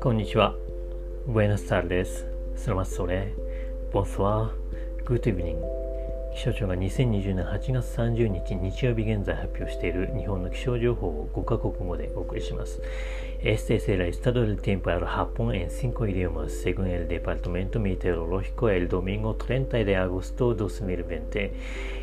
こんにちは。ウェスタールです。スラマッソ。ボンソ。グッドイブニング。気象庁が2020年8月30日日曜日現在発表している日本の気象情報を5カ国語でお送りします。Este es el estado del tiempo al Japón en cinco idiomas, según el Departamento Meteorológico el domingo 30 de agosto 2020.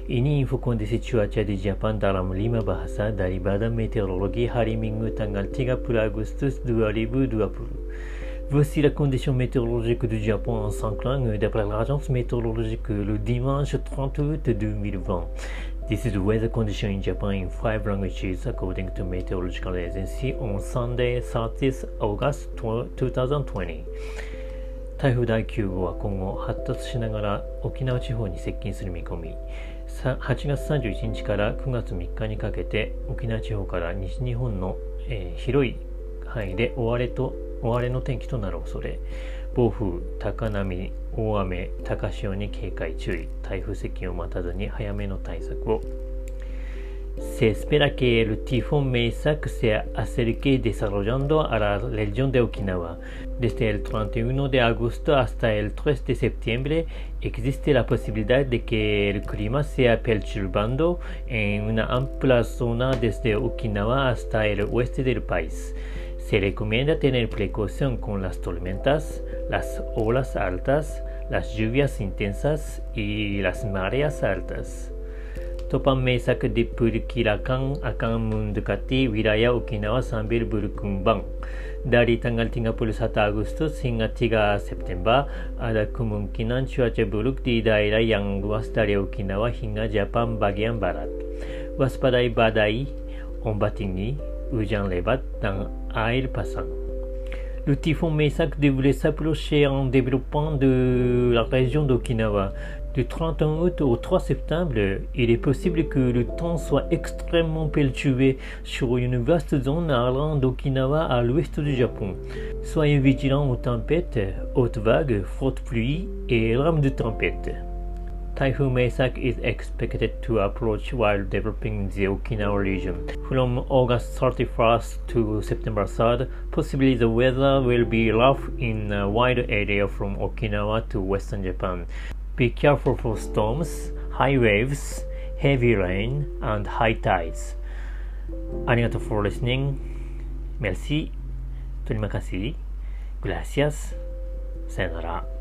Ini info kondisi cuaca di Jepang dalam lima bahasa dari Badan Meteorologi hari Minggu tanggal 30 Agustus 2020. Voici la condition météorologique du Japon en cinq langues d'après l'agence météorologique le dimanche 30 août 2020. This is the weather condition in Japan in five languages according to Meteorological Agency on Sunday 30th August 2020. 台風第9号は今後発達しながら沖縄地方に接近する見込み8月31日から9月3日にかけて沖縄地方から西日本の、えー、広い範囲で大荒れと大荒れの天気となる恐れ暴風高波大雨高潮に警戒注意。台風接近を待たずに早めの対策を。セスペラケールティフォンメイサクセアセルケデサロジャンドアラレジョンデオキデステル31デアグストアスタエル3デセプテンブレ。エクジステラポシビリダデケルクリマセアペルチュルバンド。エウナアンプラソナデステオキアスタエルウエステデルパイス。Se recomienda tener precaución con las tormentas, las olas altas, las lluvias intensas y las mareas altas. Topan mesak diperkirakan akan mendekati wilayah Okinawa sambil berkembang. Dari tanggal 31 Agustus hingga 3 September, ada kemungkinan cuaca buruk di daerah yang luas dari Okinawa hingga Jepang bagian barat. Waspadai badai, ombak tinggi, dan air passant. Le typhon Meisak devrait s'approcher en développant de la région d'Okinawa. Du 31 août au 3 septembre, il est possible que le temps soit extrêmement perturbé sur une vaste zone allant d'Okinawa à l'ouest du Japon. Soyez vigilants aux tempêtes, hautes vagues, fortes pluies et rames de tempête. Typhoon Meisak is expected to approach while developing the Okinawa region. From August 31st to September 3rd, possibly the weather will be rough in a wide area from Okinawa to western Japan. Be careful for storms, high waves, heavy rain, and high tides. Arigato for listening. Merci. Terima kasih. Gracias. Sayonara.